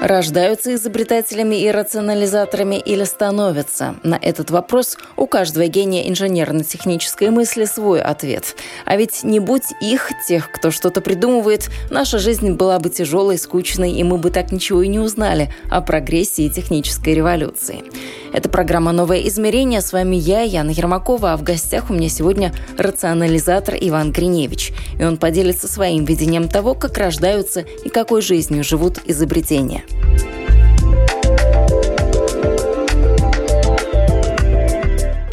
Рождаются изобретателями и рационализаторами или становятся? На этот вопрос у каждого гения инженерно-технической мысли свой ответ. А ведь не будь их, тех, кто что-то придумывает, наша жизнь была бы тяжелой, скучной, и мы бы так ничего и не узнали о прогрессе и технической революции. Это программа «Новое измерение». С вами я, Яна Ермакова, а в гостях у меня сегодня рационализатор Иван Гриневич. И он поделится своим видением того, как рождаются и какой жизнью живут изобретения.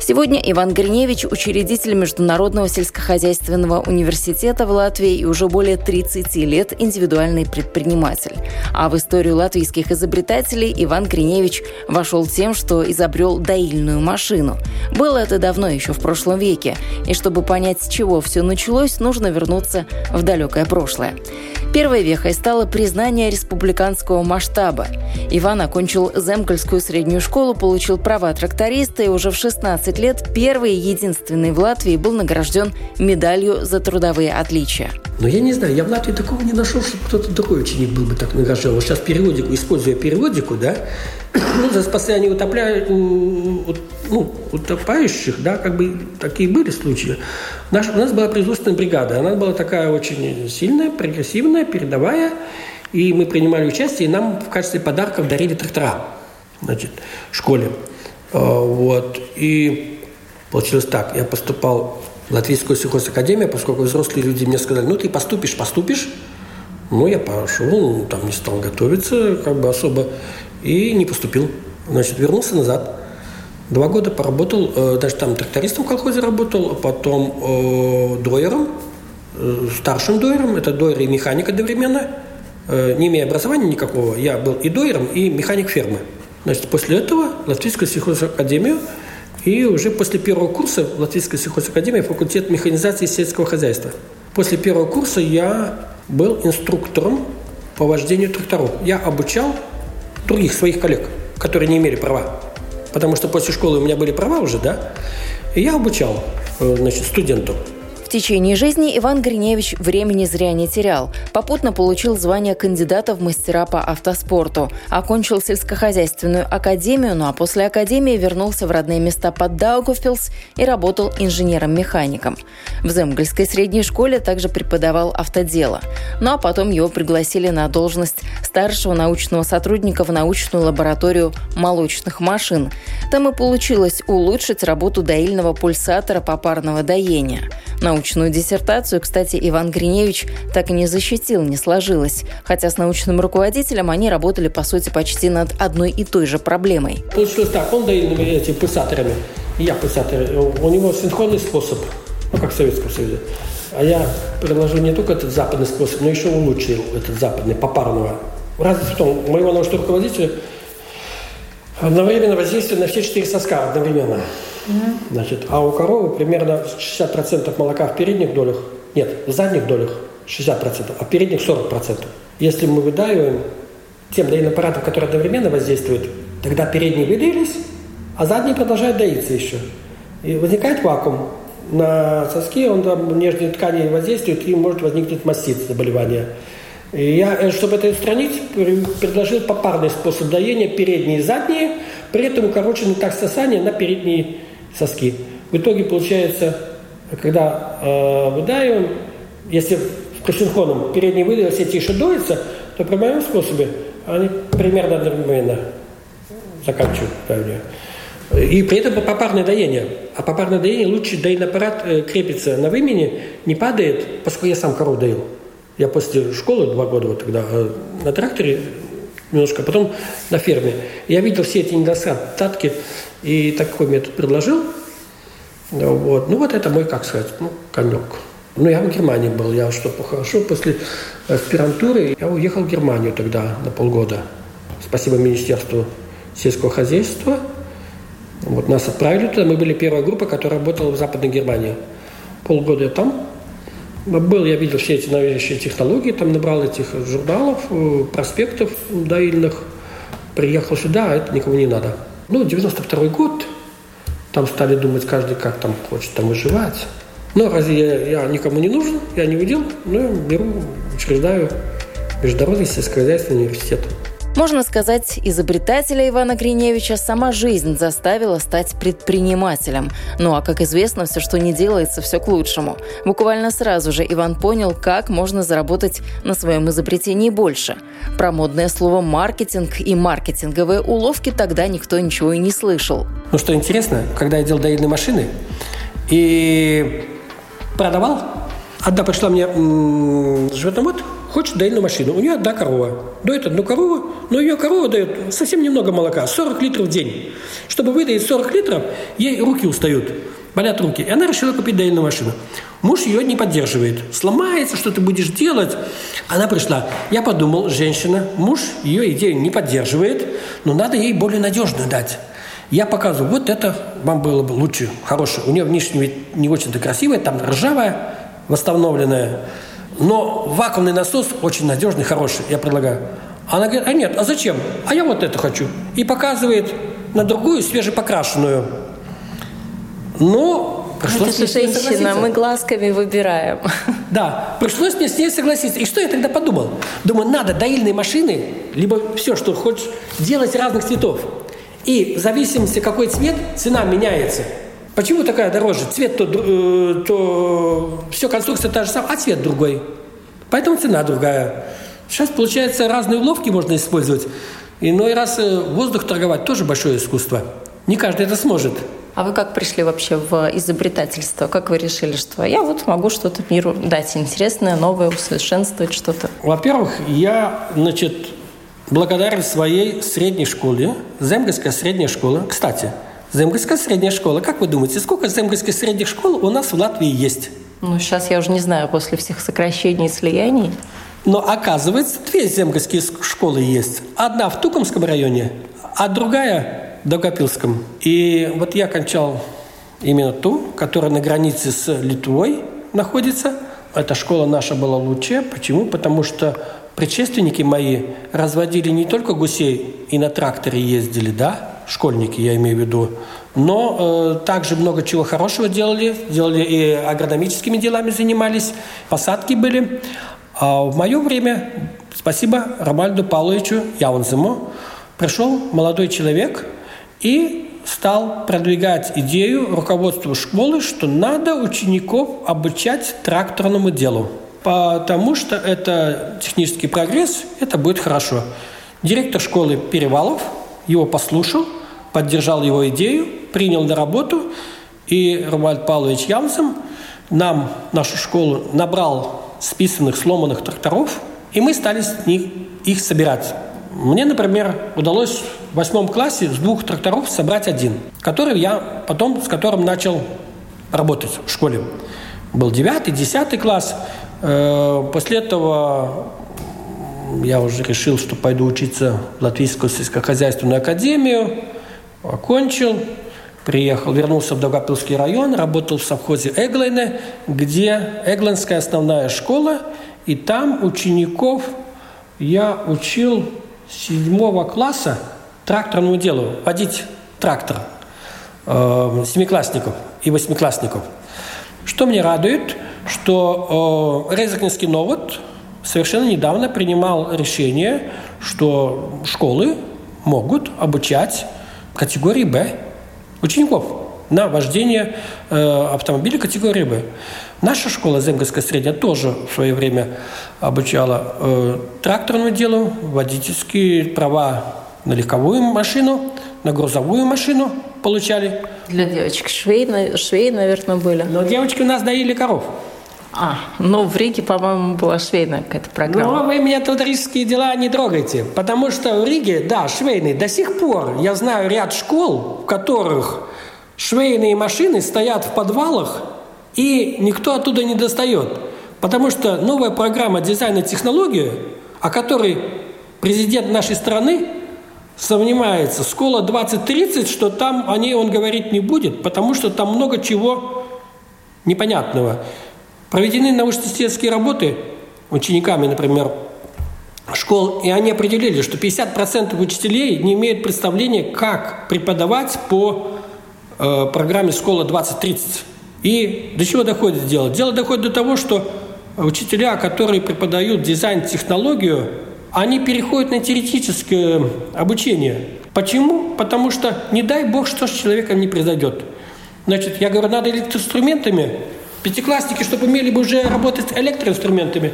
Сегодня Иван Гриневич – учредитель Международного сельскохозяйственного университета в Латвии и уже более 30 лет индивидуальный предприниматель. А в историю латвийских изобретателей Иван Гриневич вошел тем, что изобрел доильную машину. Было это давно, еще в прошлом веке. И чтобы понять, с чего все началось, нужно вернуться в далекое прошлое. Первой вехой стало признание республиканского масштаба. Иван окончил Земгольскую среднюю школу, получил права тракториста и уже в 16 лет первый и единственный в Латвии был награжден медалью за трудовые отличия. Но я не знаю, я в Латвии такого не нашел, чтобы кто-то другой ученик был бы так награжден. Вот сейчас периодику, используя периодику, да, ну, за спасение утопляют, ну, утопающих, да, как бы такие были случаи. Наш, у нас была производственная бригада, она была такая очень сильная, прогрессивная, передовая, и мы принимали участие, и нам в качестве подарков дарили трактора, значит, в школе. А, вот, и получилось так, я поступал в Латвийскую сельхозакадемию, поскольку взрослые люди мне сказали, ну, ты поступишь, поступишь, ну, я пошел, ну, там не стал готовиться, как бы особо, и не поступил. Значит, вернулся назад. Два года поработал, э, даже там трактористом в колхозе работал, потом э, дойером, э, старшим дойером, это дойер и механик одновременно. Не имея образования никакого, я был и дойером, и механик фермы. Значит, после этого Латвийскую сельхозакадемию и уже после первого курса Латвийской сельхозакадемии факультет механизации сельского хозяйства. После первого курса я был инструктором по вождению тракторов. Я обучал других своих коллег, которые не имели права. Потому что после школы у меня были права уже, да? И я обучал э, значит, студентов. В течение жизни Иван Гриневич времени зря не терял. Попутно получил звание кандидата в мастера по автоспорту. Окончил сельскохозяйственную академию, ну а после академии вернулся в родные места под Даугавпилс и работал инженером-механиком. В Земгольской средней школе также преподавал автодело. Ну а потом его пригласили на должность старшего научного сотрудника в научную лабораторию молочных машин. Там и получилось улучшить работу доильного пульсатора попарного доения. Научную диссертацию, кстати, Иван Гриневич так и не защитил, не сложилось. Хотя с научным руководителем они работали, по сути, почти над одной и той же проблемой. Получилось так, он доильными этими пульсаторами, я пульсатор, у него синхронный способ, ну, как в Советском Союзе. А я предложил не только этот западный способ, но еще улучшил этот западный, попарного. Разница в том, у моего научного руководителя одновременно воздействие на все четыре соска одновременно. Значит, а у коровы примерно 60% молока в передних долях, нет, в задних долях 60%, а в передних 40%. Если мы выдаиваем тем доильным аппаратом, который одновременно воздействует, тогда передние выдаились, а задние продолжают доиться еще. И возникает вакуум. На соски он там нежные ткани воздействует, и может возникнуть мастит заболевание. И я, э, чтобы это устранить, предложил попарный способ доения, передние и задние, при этом укороченный так сосание на передние соски. В итоге получается, когда э, выдаиваем, если с синхроном передний выдавил, все тише доится, то при моем способе они примерно одновременно заканчивают. И при этом попарное доение. А попарное доение лучше доильный аппарат э, крепится на вымени, не падает, поскольку я сам корову доил. Я после школы два года вот тогда э, на тракторе немножко, а потом на ферме. Я видел все эти недостатки, и такой метод предложил. Вот. Ну, вот это мой, как сказать, ну, конек. Ну, я в Германии был, я что, хорошо, после аспирантуры я уехал в Германию тогда на полгода. Спасибо Министерству сельского хозяйства. Вот нас отправили туда. Мы были первая группа, которая работала в Западной Германии. Полгода я там был, я видел все эти новейшие технологии, там набрал этих журналов, э, проспектов доильных. Приехал сюда, а это никому не надо. Ну, 92 год, там стали думать каждый, как там хочет там выживать. Но разве я, я никому не нужен, я не удел, ну, я беру, учреждаю Международный сельскохозяйственный университет. Можно сказать, изобретателя Ивана Гриневича сама жизнь заставила стать предпринимателем. Ну а, как известно, все, что не делается, все к лучшему. Буквально сразу же Иван понял, как можно заработать на своем изобретении больше. Про модное слово «маркетинг» и маркетинговые уловки тогда никто ничего и не слышал. Ну что интересно, когда я делал доильные машины и продавал, одна пришла мне животновод, хочет доильную машину. У нее одна корова. Доит одну корову, но ее корова дает совсем немного молока, 40 литров в день. Чтобы выдать 40 литров, ей руки устают, болят руки. И она решила купить доильную машину. Муж ее не поддерживает. Сломается, что ты будешь делать. Она пришла. Я подумал, женщина, муж ее идею не поддерживает, но надо ей более надежную дать. Я показываю, вот это вам было бы лучше, хорошее. У нее внешне вид не очень-то красивая, там ржавая, восстановленная. Но вакуумный насос очень надежный, хороший, я предлагаю. Она говорит, а нет, а зачем? А я вот это хочу. И показывает на другую свежепокрашенную. Ну, пришлось это же женщина, мы глазками выбираем. Да, пришлось мне с ней согласиться. И что я тогда подумал? Думаю, надо доильные машины, либо все, что хочешь, делать разных цветов. И в зависимости, какой цвет, цена меняется. Почему такая дороже? Цвет то, э, то все конструкция та же самая, а цвет другой. Поэтому цена другая. Сейчас, получается, разные уловки можно использовать. Иной раз э, воздух торговать тоже большое искусство. Не каждый это сможет. А вы как пришли вообще в изобретательство? Как вы решили, что я вот могу что-то миру дать интересное, новое, усовершенствовать что-то? Во-первых, я, значит, благодарен своей средней школе, Земгольская средняя школа. Кстати, Земгольская средняя школа. Как вы думаете, сколько земгольских средних школ у нас в Латвии есть? Ну, сейчас я уже не знаю, после всех сокращений и слияний. Но оказывается, две земгольские школы есть. Одна в Тукомском районе, а другая в Дагопилском. И вот я кончал именно ту, которая на границе с Литвой находится. Эта школа наша была лучшая. Почему? Потому что предшественники мои разводили не только гусей и на тракторе ездили, да, школьники, я имею в виду, но э, также много чего хорошего делали, делали и агрономическими делами занимались, посадки были. А в мое время, спасибо Ромальду Павловичу Яунзему, пришел молодой человек и стал продвигать идею руководству школы, что надо учеников обучать тракторному делу, потому что это технический прогресс, это будет хорошо. Директор школы Перевалов его послушал – поддержал его идею, принял на работу, и Ромальд Павлович Янсен нам, нашу школу, набрал списанных, сломанных тракторов, и мы стали с них, их собирать. Мне, например, удалось в восьмом классе с двух тракторов собрать один, который я потом, с которым начал работать в школе. Был девятый, десятый класс. Э, после этого я уже решил, что пойду учиться в Латвийскую сельскохозяйственную академию окончил, приехал, вернулся в Дагопилский район, работал в совхозе Эглайне, где Эглинская основная школа, и там учеников я учил седьмого класса тракторному делу, водить трактор э, семиклассников и восьмиклассников. Что мне радует, что э, Резакинский Новод совершенно недавно принимал решение, что школы могут обучать категории «Б» учеников на вождение э, автомобиля категории «Б». Наша школа Земгольская средняя тоже в свое время обучала э, тракторному делу, водительские права на легковую машину, на грузовую машину получали. Для девочек швей, швей, наверное, были. Но девочки у нас доили коров. А, ну в Риге, по-моему, была швейная какая-то программа. Ну, вы меня тут рижские дела не трогайте, потому что в Риге, да, швейные. До сих пор я знаю ряд школ, в которых швейные машины стоят в подвалах, и никто оттуда не достает. Потому что новая программа дизайна технологии, о которой президент нашей страны сомневается, школа 2030, что там о ней он говорить не будет, потому что там много чего непонятного. Проведены научно-исследовательские работы учениками, например, школ, и они определили, что 50% учителей не имеют представления, как преподавать по э, программе «Школа 2030». И до чего доходит дело? Дело доходит до того, что учителя, которые преподают дизайн-технологию, они переходят на теоретическое обучение. Почему? Потому что не дай бог, что с человеком не произойдет. Значит, я говорю, надо электроинструментами. Пятиклассники, чтобы умели бы уже работать с электроинструментами.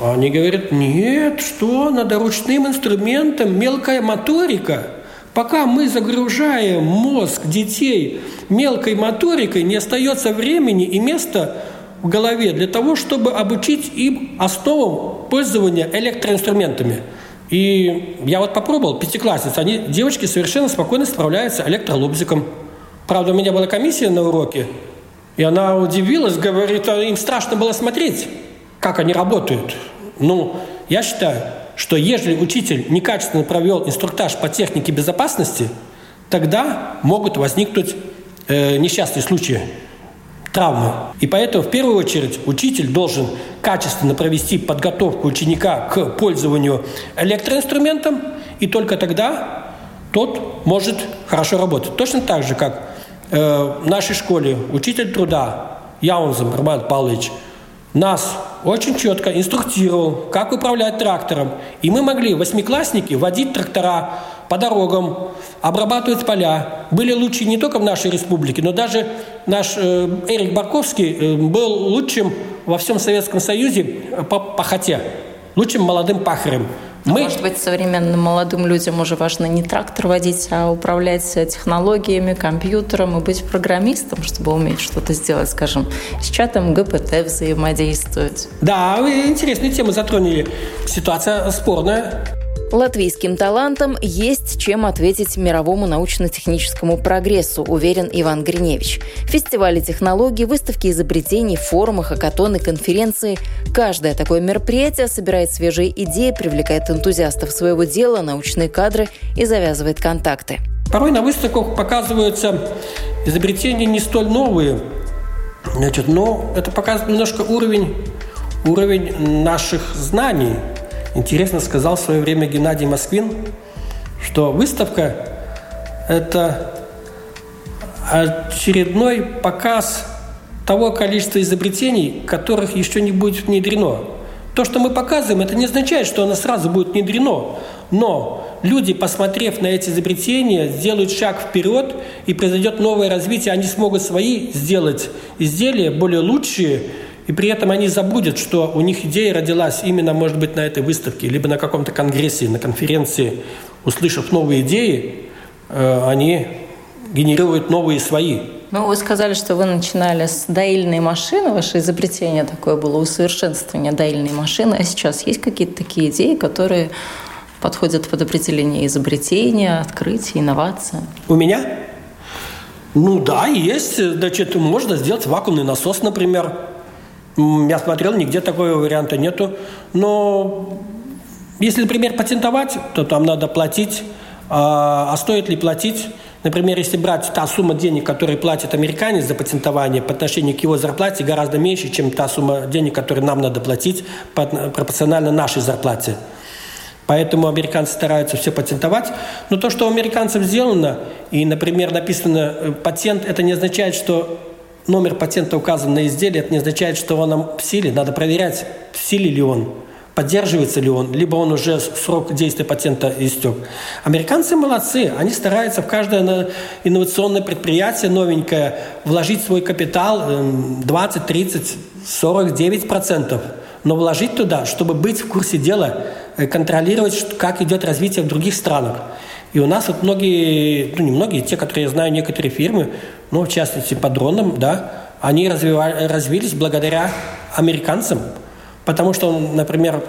Они говорят, нет, что, надо ручным инструментом, мелкая моторика. Пока мы загружаем мозг детей мелкой моторикой, не остается времени и места в голове для того, чтобы обучить им основам пользования электроинструментами. И я вот попробовал, пятиклассницы, они, девочки совершенно спокойно справляются электролобзиком. Правда, у меня была комиссия на уроке, и она удивилась, говорит, а им страшно было смотреть, как они работают. Ну, я считаю, что если учитель некачественно провел инструктаж по технике безопасности, тогда могут возникнуть э, несчастные случаи травмы. И поэтому в первую очередь учитель должен качественно провести подготовку ученика к пользованию электроинструментом, и только тогда тот может хорошо работать. Точно так же, как в нашей школе учитель труда Яунзем Роман Павлович нас очень четко инструктировал, как управлять трактором. И мы могли, восьмиклассники, водить трактора по дорогам, обрабатывать поля. Были лучшие не только в нашей республике, но даже наш э, Эрик Барковский э, был лучшим во всем Советском Союзе по пахоте, лучшим молодым пахарем. Мы... Может быть, современным молодым людям уже важно не трактор водить, а управлять технологиями, компьютером и быть программистом, чтобы уметь что-то сделать, скажем, с чатом ГПТ взаимодействовать. Да, вы интересные темы затронули. Ситуация спорная. Латвийским талантам есть чем ответить мировому научно-техническому прогрессу, уверен Иван Гриневич. Фестивали технологий, выставки изобретений, форумы, хакатоны, конференции. Каждое такое мероприятие собирает свежие идеи, привлекает энтузиастов своего дела, научные кадры и завязывает контакты. Порой на выставках показываются изобретения не столь новые, значит, но это показывает немножко уровень, уровень наших знаний – Интересно сказал в свое время Геннадий Москвин, что выставка – это очередной показ того количества изобретений, которых еще не будет внедрено. То, что мы показываем, это не означает, что оно сразу будет внедрено. Но люди, посмотрев на эти изобретения, сделают шаг вперед, и произойдет новое развитие, они смогут свои сделать изделия более лучшие, и при этом они забудут, что у них идея родилась именно, может быть, на этой выставке, либо на каком-то конгрессе, на конференции. Услышав новые идеи, э, они генерируют новые свои. Ну, вы сказали, что вы начинали с доильной машины. Ваше изобретение такое было, усовершенствование доильной машины. А сейчас есть какие-то такие идеи, которые подходят под определение изобретения, открытия, инновации? У меня? Ну да, есть. Значит, можно сделать вакуумный насос, например. Я смотрел, нигде такого варианта нету. Но если, например, патентовать, то там надо платить. А, а стоит ли платить? Например, если брать та сумма денег, которую платит американец за патентование по отношению к его зарплате, гораздо меньше, чем та сумма денег, которую нам надо платить пропорционально нашей зарплате. Поэтому американцы стараются все патентовать. Но то, что у американцев сделано, и, например, написано э, патент, это не означает, что номер патента указан на изделии, это не означает, что он в силе. Надо проверять, в силе ли он, поддерживается ли он, либо он уже срок действия патента истек. Американцы молодцы, они стараются в каждое инновационное предприятие новенькое вложить свой капитал 20, 30, 49 процентов. Но вложить туда, чтобы быть в курсе дела, э, контролировать, как идет развитие в других странах. И у нас вот многие, ну не многие, те, которые я знаю, некоторые фирмы, ну в частности по дронам, да, они развивали, развились благодаря американцам. Потому что, например,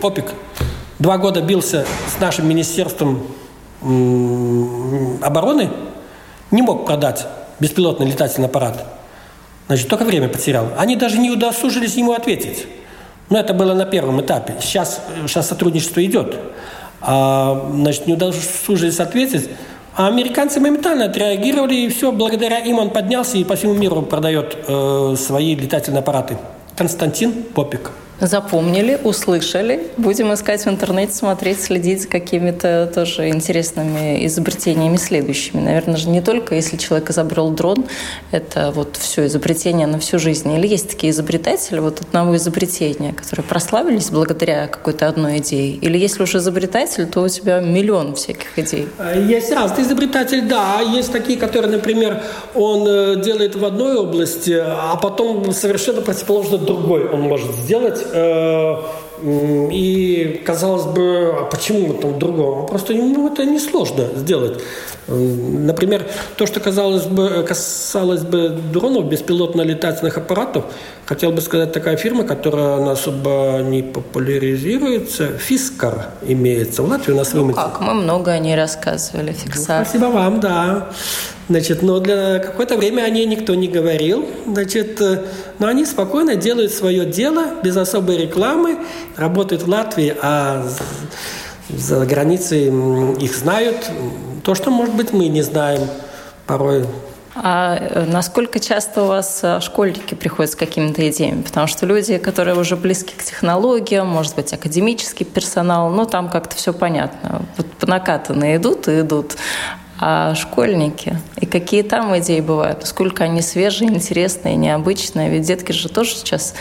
Попик два года бился с нашим министерством обороны, не мог продать беспилотный летательный аппарат. Значит, только время потерял. Они даже не удосужились ему ответить. Но это было на первом этапе. Сейчас, сейчас сотрудничество идет. а, значит, не удосужились ответить. А американцы моментально отреагировали, и все, благодаря им он поднялся и по всему миру продает э, свои летательные аппараты. Константин Попик. Запомнили, услышали. Будем искать в интернете, смотреть, следить за какими-то тоже интересными изобретениями следующими. Наверное же не только, если человек изобрел дрон, это вот все изобретение на всю жизнь. Или есть такие изобретатели вот одного изобретения, которые прославились благодаря какой-то одной идее? Или если уж изобретатель, то у тебя миллион всяких идей? Есть разные изобретатели, да. Есть такие, которые, например, он э, делает в одной области, а потом совершенно противоположно другой он может сделать Э, и казалось бы, а почему там другого? Просто ему это несложно сделать. Например, то, что казалось бы, касалось бы дронов, беспилотно-летательных аппаратов, хотел бы сказать, такая фирма, которая она особо не популяризируется, Фискар имеется. В Латвии у нас ну, как, мы много о ней рассказывали, Фиксар. Ну, спасибо вам, да. Значит, но для какое-то время о ней никто не говорил. Значит, э, но они спокойно делают свое дело без особой рекламы, работают в Латвии, а за границей их знают. То, что, может быть, мы не знаем порой. А э, насколько часто у вас э, школьники приходят с какими-то идеями? Потому что люди, которые уже близки к технологиям, может быть, академический персонал, ну, там как-то все понятно. Вот накатанные идут и идут а школьники. И какие там идеи бывают, сколько они свежие, интересные, необычные. Ведь детки же тоже сейчас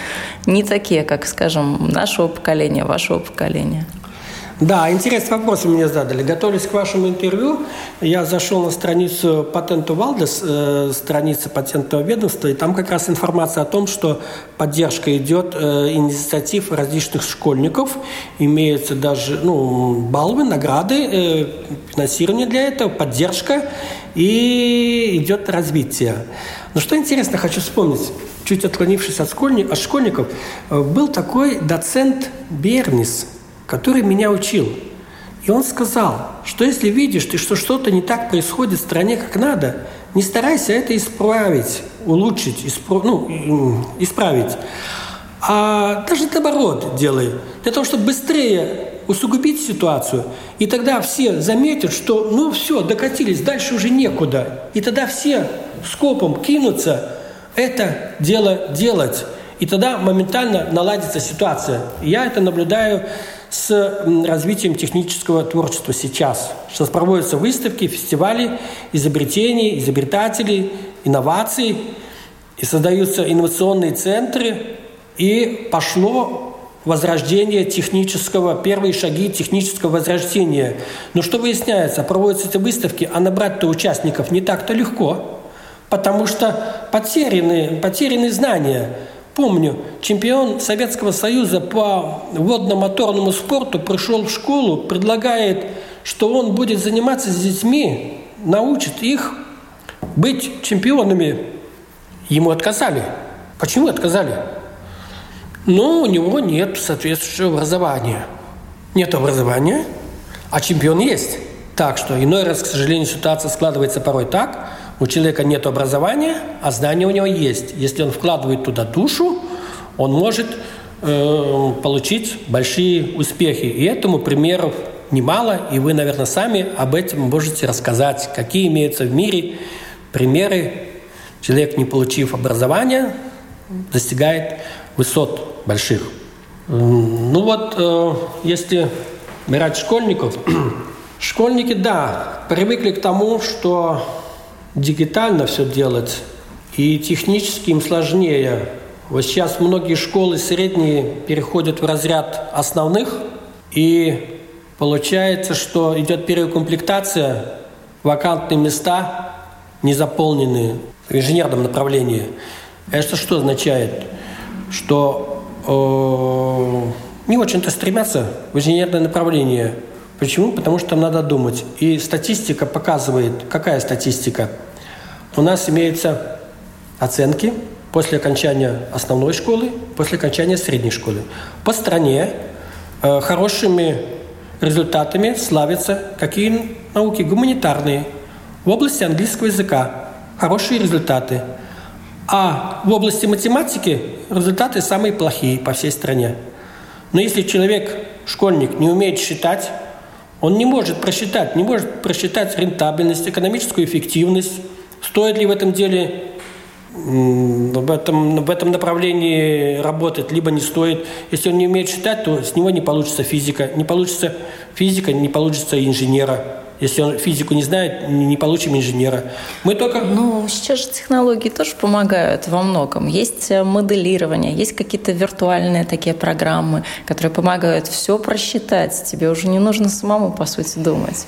не такие, как, скажем, нашего поколения, вашего поколения. Да, интересный вопрос мне задали. Готовясь к вашему интервью, я зашел на страницу Патенту Валдес, э, страница патентного ведомства, и там как раз информация о том, что поддержка идет э, инициатив различных школьников, имеются даже ну, баллы, награды, э, финансирование для этого, поддержка, и идет развитие. Но что интересно, хочу вспомнить, чуть отклонившись от, школьник, от школьников, э, был такой доцент Бернис – который меня учил. И он сказал, что если видишь ты, что что-то не так происходит в стране, как надо, не старайся это исправить, улучшить, испро... ну, исправить. А даже наоборот делай, для того, чтобы быстрее усугубить ситуацию. И тогда все заметят, что ну все, докатились, дальше уже некуда. И тогда все скопом кинутся это дело делать. И тогда моментально наладится ситуация. Я это наблюдаю с развитием технического творчества сейчас. Сейчас проводятся выставки, фестивали изобретений, изобретателей, инноваций, и создаются инновационные центры, и пошло возрождение технического, первые шаги технического возрождения. Но что выясняется? Проводятся эти выставки, а набрать-то участников не так-то легко, потому что потеряны, потеряны знания – Помню, чемпион Советского Союза по водно-моторному спорту пришел в школу, предлагает, что он будет заниматься с детьми, научит их быть чемпионами. Ему отказали. Почему отказали? Ну, у него нет соответствующего образования. Нет образования, а чемпион есть. Так что иной раз, к сожалению, ситуация складывается порой так, у человека нет образования, а знания у него есть. Если он вкладывает туда душу, он может э, получить большие успехи. И этому примеров немало, и вы, наверное, сами об этом можете рассказать, какие имеются в мире примеры. Человек, не получив образования, достигает высот больших. Ну вот, э, если брать школьников, школьники, да, привыкли к тому, что дигитально все делать, и технически им сложнее. Вот сейчас многие школы средние переходят в разряд основных, и получается, что идет переукомплектация, вакантные места не заполнены в инженерном направлении. Это что означает? Что э, не очень-то стремятся в инженерное направление – Почему? Потому что надо думать. И статистика показывает, какая статистика? У нас имеются оценки после окончания основной школы, после окончания средней школы. По стране э, хорошими результатами славятся какие науки? Гуманитарные. В области английского языка хорошие результаты. А в области математики результаты самые плохие по всей стране. Но если человек, школьник, не умеет считать, Он не может просчитать, не может просчитать рентабельность, экономическую эффективность, стоит ли в этом деле в этом, в этом направлении работать, либо не стоит. Если он не умеет считать, то с него не получится физика. Не получится физика, не получится инженера. Если он физику не знает, не получим инженера. Мы только... Ну, сейчас же технологии тоже помогают во многом. Есть э, моделирование, есть какие-то виртуальные такие программы, которые помогают все просчитать. Тебе уже не нужно самому, по сути, думать.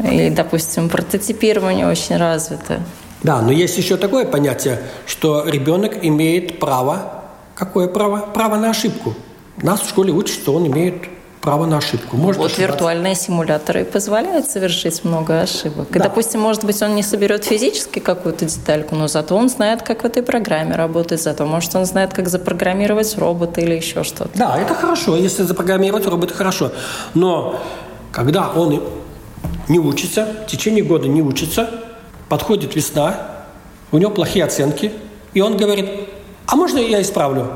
Или, допустим, прототипирование очень развито. Да, но есть еще такое понятие, что ребенок имеет право, какое право? Право на ошибку. Нас в школе учат, что он имеет право на ошибку. Может вот ошибаться. виртуальные симуляторы позволяют совершить много ошибок. Да. И, допустим, может быть, он не соберет физически какую-то детальку, но зато он знает, как в этой программе работать, зато, может, он знает, как запрограммировать робота или еще что-то. Да, это хорошо. Если запрограммировать робота, хорошо. Но когда он не учится, в течение года не учится, подходит весна, у него плохие оценки, и он говорит, а можно я исправлю?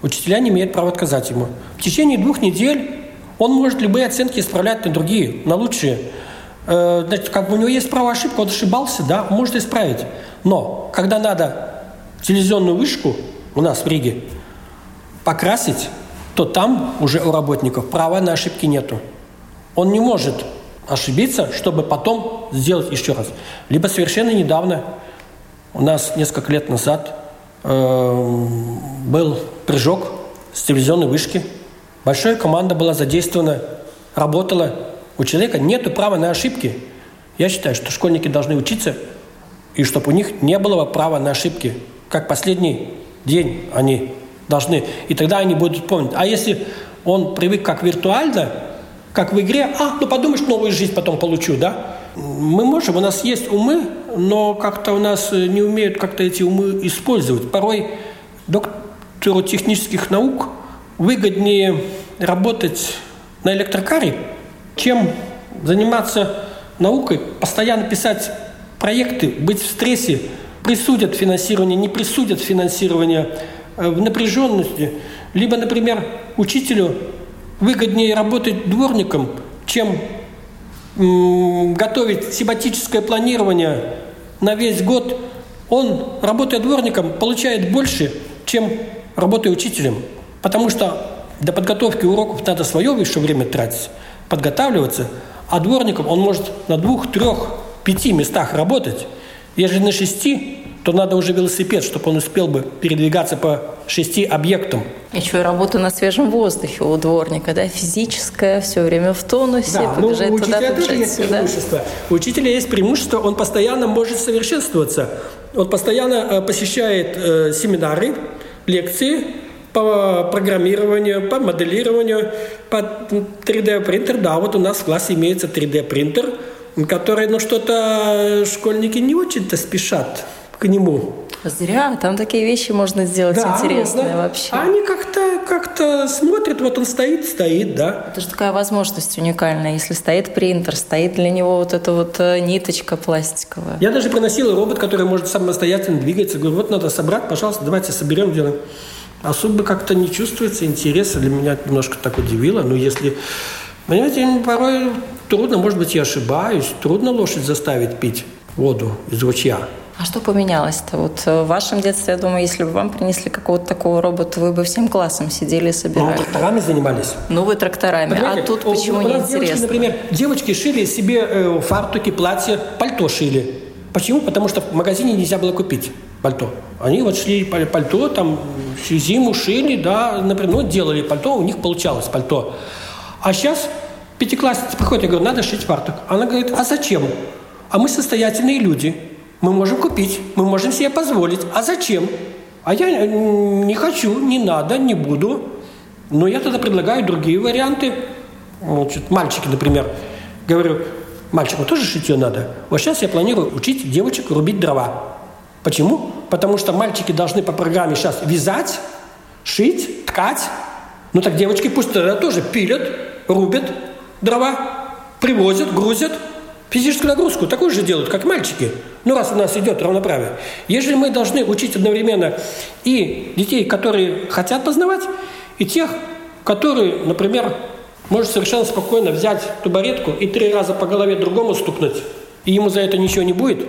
Учителя не имеют права отказать ему. В течение двух недель он может любые оценки исправлять на другие, на лучшие. Э, значит, как бы у него есть право ошибки, он ошибался, да, может исправить. Но когда надо телевизионную вышку у нас в Риге покрасить, то там уже у работников права на ошибки нету. Он не может ошибиться, чтобы потом сделать еще раз. Либо совершенно недавно, у нас несколько лет назад, э, был прыжок с телевизионной вышки – Большая команда была задействована, работала. У человека нет права на ошибки. Я считаю, что школьники должны учиться, и чтобы у них не было права на ошибки. Как последний день они должны. И тогда они будут помнить. А если он привык как виртуально, как в игре, а, ну подумаешь, новую жизнь потом получу, да? Мы можем, у нас есть умы, но как-то у нас не умеют как-то эти умы использовать. Порой доктору технических наук выгоднее работать на электрокаре, чем заниматься наукой, постоянно писать проекты, быть в стрессе, присудят финансирование, не присудят финансирование, э, в напряженности. Либо, например, учителю выгоднее работать дворником, чем готовить семантическое планирование на весь год. Он, работая дворником, получает больше, чем работая учителем. Потому что для подготовки уроков надо свое еще время тратить, подготавливаться, а дворником он может на двух, трех, пяти местах работать. Если на шести, то надо уже велосипед, чтобы он успел бы передвигаться по шести объектам. Еще и работа на свежем воздухе у дворника, да, физическая, все время в тонусе, да, побежать ну, туда, тоже есть сюда. преимущество. У учителя есть преимущество, он постоянно может совершенствоваться. Он постоянно э, посещает э, семинары, лекции, по программированию, по моделированию, по 3D-принтер. Да, вот у нас в классе имеется 3D-принтер, который, ну, что-то школьники не очень-то спешат к нему. Зря, там такие вещи можно сделать да, интересные да. вообще. А они как-то как смотрят, вот он стоит, стоит, да. Это же такая возможность уникальная, если стоит принтер, стоит для него вот эта вот э, ниточка пластиковая. Я даже приносил робот, который может самостоятельно двигаться. Говорю, вот надо собрать, пожалуйста, давайте соберем, делаем особо как-то не чувствуется интереса. Для меня это немножко так удивило. Но если... Понимаете, порой трудно, может быть, я ошибаюсь, трудно лошадь заставить пить воду из ручья. А что поменялось-то? Вот в вашем детстве, я думаю, если бы вам принесли какого-то такого робота, вы бы всем классом сидели и собирали. Ну, тракторами занимались. Ну, вы тракторами. А Понимаете, а тут почему не интересно? Девочки, например, девочки шили себе э, фартуки, платья, пальто шили. Почему? Потому что в магазине нельзя было купить пальто. Они вот шли пальто, там всю зиму шили, да, например, ну, делали пальто, у них получалось пальто. А сейчас пятиклассница приходит, я говорю, надо шить фартук. Она говорит, а зачем? А мы состоятельные люди, мы можем купить, мы можем себе позволить. А зачем? А я не хочу, не надо, не буду. Но я тогда предлагаю другие варианты. Значит, мальчики, например, говорю, мальчику тоже шитье надо. Вот сейчас я планирую учить девочек рубить дрова. Почему? Потому что мальчики должны по программе сейчас вязать, шить, ткать. Ну так девочки пусть тогда тоже пилят, рубят дрова, привозят, грузят. Физическую нагрузку такую же делают, как мальчики. Ну, раз у нас идет равноправие. Если мы должны учить одновременно и детей, которые хотят познавать, и тех, которые, например, может совершенно спокойно взять тубаретку и три раза по голове другому стукнуть, и ему за это ничего не будет,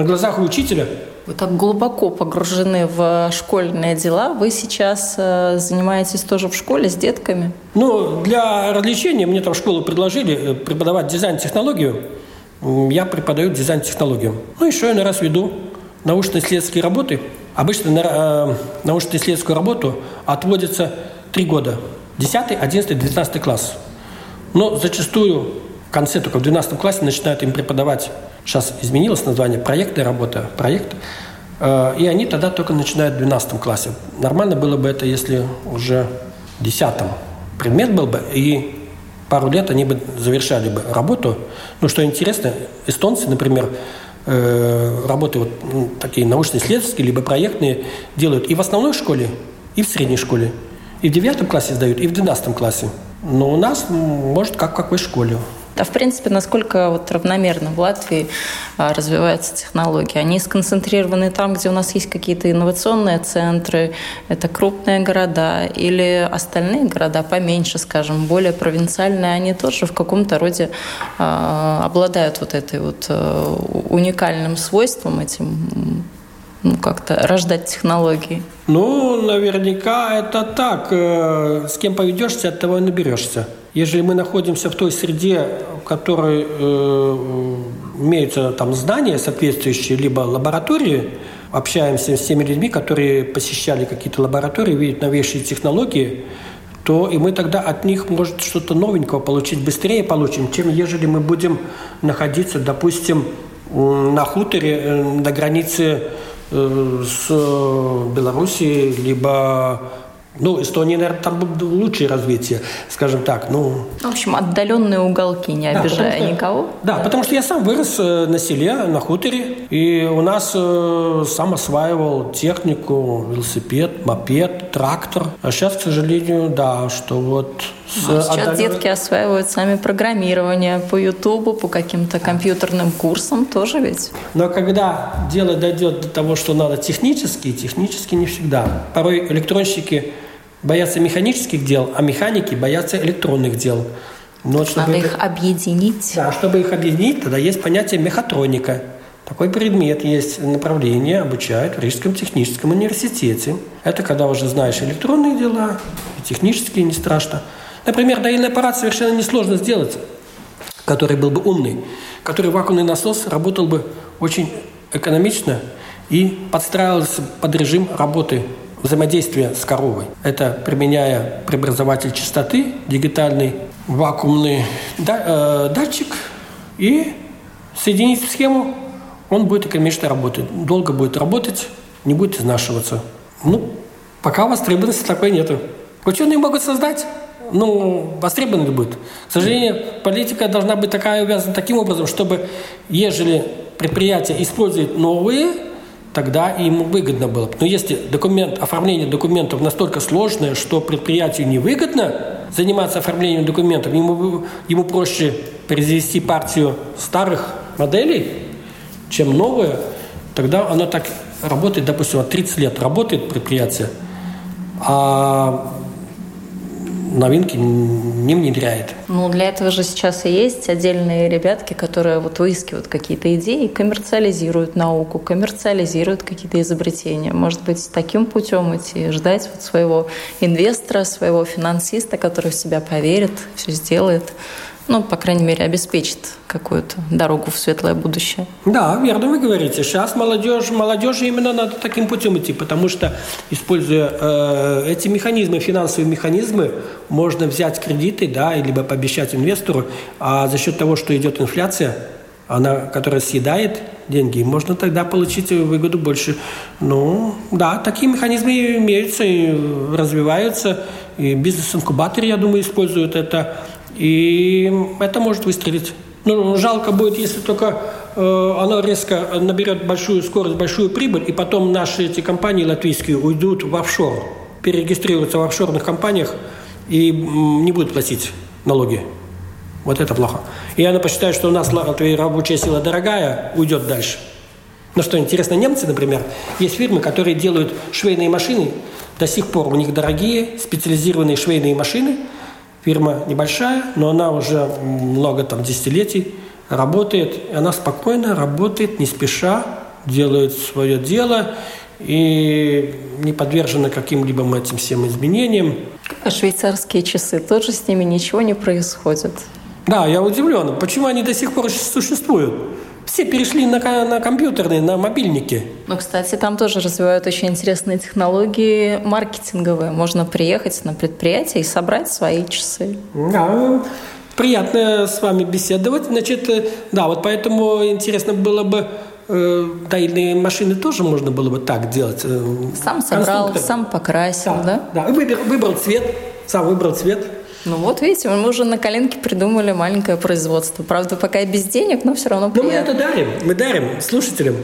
на глазах у учителя. Вы так глубоко погружены в школьные дела. Вы сейчас э, занимаетесь тоже в школе с детками? Ну, для развлечения мне там в школу предложили э, преподавать дизайн-технологию. Я преподаю дизайн-технологию. Ну, еще я на раз веду научно-исследовательские работы. Обычно на э, научно-исследовательскую работу отводится три года. 10, 11, 12 класс. Но зачастую в конце, только в 12 классе начинают им преподавать, сейчас изменилось название, проектная работа, проект, э, и они тогда только начинают в 12 классе. Нормально было бы это, если уже в 10 предмет был бы, и пару лет они бы завершали бы работу. Ну, что интересно, эстонцы, например, э, работы вот ну, такие научно-исследовательские, либо проектные делают и в основной школе, и в средней школе. И в девятом классе сдают, и в двенадцатом классе. Но у нас, может, как в какой школе. А в принципе, насколько вот равномерно в Латвии а, развиваются технологии? Они сконцентрированы там, где у нас есть какие-то инновационные центры, это крупные города, или остальные города поменьше, скажем, более провинциальные, они тоже в каком-то роде э, обладают вот этой вот э, уникальным свойством, этим ну, как-то рождать технологии? Ну, наверняка это так. Э, с кем поведешься, от того и наберешься. Если мы находимся в той среде, которой э, имеются там здания соответствующие, либо лаборатории, общаемся с теми людьми, которые посещали какие-то лаборатории, видят новейшие технологии, то и мы тогда от них, может, что-то новенького получить быстрее получим, чем ежели мы будем находиться, допустим, на хуторе э, на границе Э, с Белоруссией, либо ну, Эстония, наверное, там лучшее развитие, скажем так. Ну, в общем, отдаленные уголки, не да, обижая что, никого. Да, да, потому что я сам вырос э, на селе, на хуторе, и у нас э, сам осваивал технику, велосипед, мопед, трактор. А сейчас, к сожалению, да, что вот а сейчас отдален... детки осваивают сами программирование по Ютубу, по каким-то компьютерным курсам тоже ведь. Но когда дело дойдет до того, что надо технически, технически не всегда. Порой электронщики боятся механических дел, а механики боятся электронных дел. Но чтобы Надо их объединить. Да, чтобы их объединить, тогда есть понятие мехатроника. Такой предмет есть, направление обучают в Рижском техническом университете. Это когда уже знаешь электронные дела, и технические не страшно. Например, доильный аппарат совершенно несложно сделать, который был бы умный, который вакуумный насос работал бы очень экономично и подстраивался под режим работы взаимодействия с коровой. Это применяя преобразователь частоты, дигитальный вакуумный э, датчик и соединить в схему, он будет экономично работать. Долго будет работать, не будет изнашиваться. Ну, пока востребованности такой нету. Ученые могут создать, ну, востребованы будет. К сожалению, политика должна быть такая увязана таким образом, чтобы, ежели предприятие использует новые, тогда ему выгодно было. Но если документ, оформление документов настолько сложное, что предприятию невыгодно заниматься оформлением документов, ему, ему проще произвести партию старых моделей, чем новые, тогда оно так работает, допустим, 30 лет работает предприятие, а новинки не внедряет. Ну, для этого же сейчас и есть отдельные ребятки, которые вот выискивают какие-то идеи, коммерциализируют науку, коммерциализируют какие-то изобретения. Может быть, таким путем идти, ждать вот своего инвестора, своего финансиста, который в себя поверит, все сделает ну, по крайней мере, обеспечит какую-то дорогу в светлое будущее. Да, верно вы говорите. Сейчас молодежь, молодежи именно надо таким путем идти, потому что, используя э, эти механизмы, финансовые механизмы, можно взять кредиты, да, либо пообещать инвестору, а за счет того, что идет инфляция, она, которая съедает деньги, можно тогда получить выгоду больше. Ну, да, такие механизмы имеются и развиваются. И бизнес-инкубаторы, я думаю, используют это. И это может выстрелить. Ну, жалко будет, если только э, оно резко наберет большую скорость, большую прибыль, и потом наши эти компании латвийские уйдут в офшор, перерегистрируются в офшорных компаниях и не будут платить налоги. Вот это плохо. И она посчитает, что у нас Латвия рабочая сила дорогая, уйдет дальше. Но что интересно, немцы, например, есть фирмы, которые делают швейные машины, до сих пор у них дорогие специализированные швейные машины – Фирма небольшая, но она уже много там десятилетий работает. И она спокойно работает, не спеша, делает свое дело и не подвержена каким-либо этим всем изменениям. А швейцарские часы, тоже с ними ничего не происходит? Да, я удивлен, почему они до сих пор существуют. Все перешли на, на компьютерные, на мобильники. Ну, кстати, там тоже развивают очень интересные технологии маркетинговые. Можно приехать на предприятие и собрать свои часы. Да, приятно с вами беседовать. Значит, э, да, вот поэтому интересно было бы э, или машины тоже можно было бы так делать. Э, сам собрал, сам покрасил, да? Да, да. Выбрал, выбрал цвет, сам выбрал цвет. Ну вот, видите, мы уже на коленке придумали маленькое производство. Правда, пока и без денег, но все равно приятно. Но мы это дарим, мы дарим слушателям.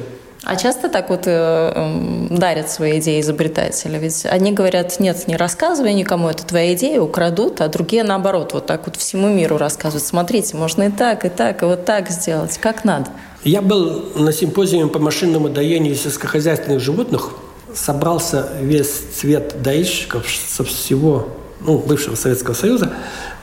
А часто так вот э, э, дарят свои идеи изобретатели? Ведь они говорят, нет, не рассказывай никому, это твоя идея, украдут, а другие наоборот, вот так вот всему миру рассказывают. Смотрите, можно и так, и так, и вот так сделать, как надо. Я был на симпозиуме по машинному доению сельскохозяйственных животных, собрался весь цвет доильщиков со всего ну, бывшего Советского Союза.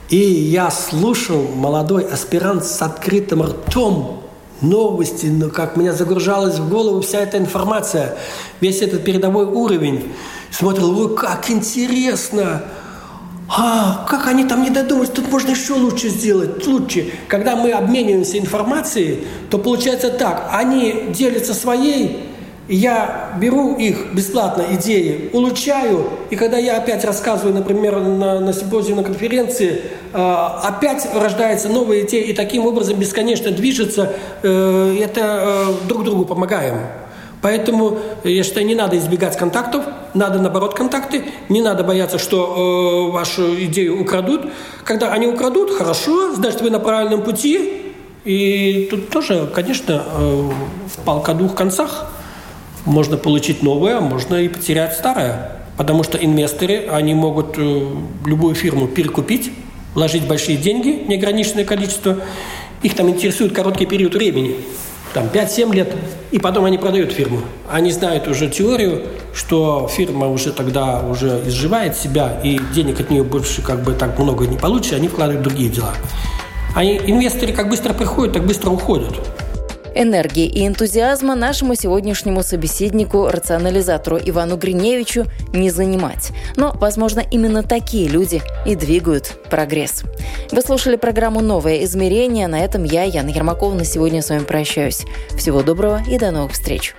И я слушал молодой аспирант с открытым ртом новости, ну, как меня загружалась в голову вся эта информация, весь этот передовой уровень. Смотрел, ой, как интересно! А, как они там не додумались, тут можно еще лучше сделать, лучше. Когда мы обмениваемся информацией, то получается так, они делятся своей я беру их бесплатно идеи, улучшаю, и когда я опять рассказываю, например, на, на симпозиуме, на конференции, э, опять рождается новая идея, и таким образом бесконечно движется, э, это э, друг другу помогаем. Поэтому я считаю, не надо избегать контактов, надо наоборот контакты, не надо бояться, что э, вашу идею украдут. Когда они украдут, хорошо, значит вы на правильном пути. И тут тоже, конечно, э, палка о двух концах можно получить новое, можно и потерять старое. Потому что инвесторы, они могут э, любую фирму перекупить, вложить большие деньги, неограниченное количество. Их там интересует короткий период времени, там 5-7 лет, и потом они продают фирму. Они знают уже теорию, что фирма уже тогда уже изживает себя, и денег от нее больше как бы так много не получится, они вкладывают в другие дела. А инвесторы как быстро приходят, так быстро уходят. Энергии и энтузиазма нашему сегодняшнему собеседнику, рационализатору Ивану Гриневичу не занимать. Но, возможно, именно такие люди и двигают прогресс. Вы слушали программу «Новое измерение». На этом я, Яна Ермакова, на сегодня с вами прощаюсь. Всего доброго и до новых встреч.